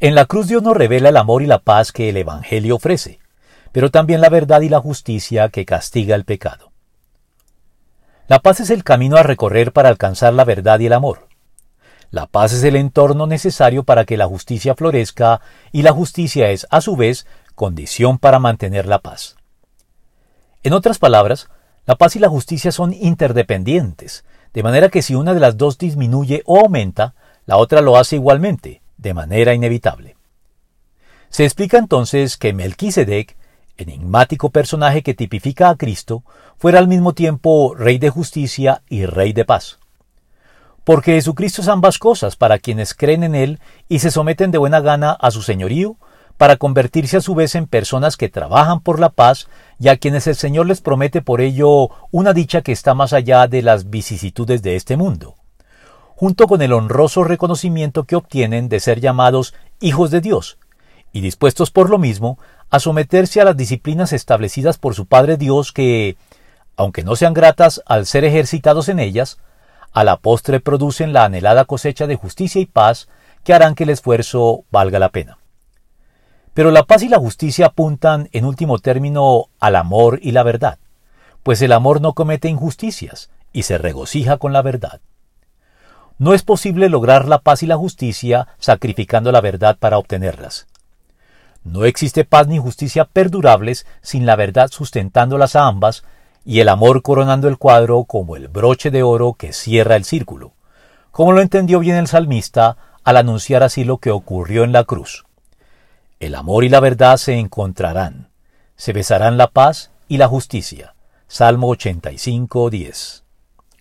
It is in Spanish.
En la cruz Dios nos revela el amor y la paz que el Evangelio ofrece, pero también la verdad y la justicia que castiga el pecado. La paz es el camino a recorrer para alcanzar la verdad y el amor. La paz es el entorno necesario para que la justicia florezca y la justicia es, a su vez, condición para mantener la paz. En otras palabras, la paz y la justicia son interdependientes, de manera que si una de las dos disminuye o aumenta, la otra lo hace igualmente, de manera inevitable. Se explica entonces que Melquisedec, enigmático personaje que tipifica a Cristo, fuera al mismo tiempo rey de justicia y rey de paz. Porque Jesucristo es ambas cosas para quienes creen en Él y se someten de buena gana a su señorío, para convertirse a su vez en personas que trabajan por la paz y a quienes el Señor les promete por ello una dicha que está más allá de las vicisitudes de este mundo junto con el honroso reconocimiento que obtienen de ser llamados hijos de Dios, y dispuestos por lo mismo a someterse a las disciplinas establecidas por su Padre Dios que, aunque no sean gratas al ser ejercitados en ellas, a la postre producen la anhelada cosecha de justicia y paz que harán que el esfuerzo valga la pena. Pero la paz y la justicia apuntan, en último término, al amor y la verdad, pues el amor no comete injusticias y se regocija con la verdad. No es posible lograr la paz y la justicia sacrificando la verdad para obtenerlas. No existe paz ni justicia perdurables sin la verdad sustentándolas a ambas y el amor coronando el cuadro como el broche de oro que cierra el círculo, como lo entendió bien el salmista al anunciar así lo que ocurrió en la cruz. El amor y la verdad se encontrarán, se besarán la paz y la justicia. Salmo 85, 10.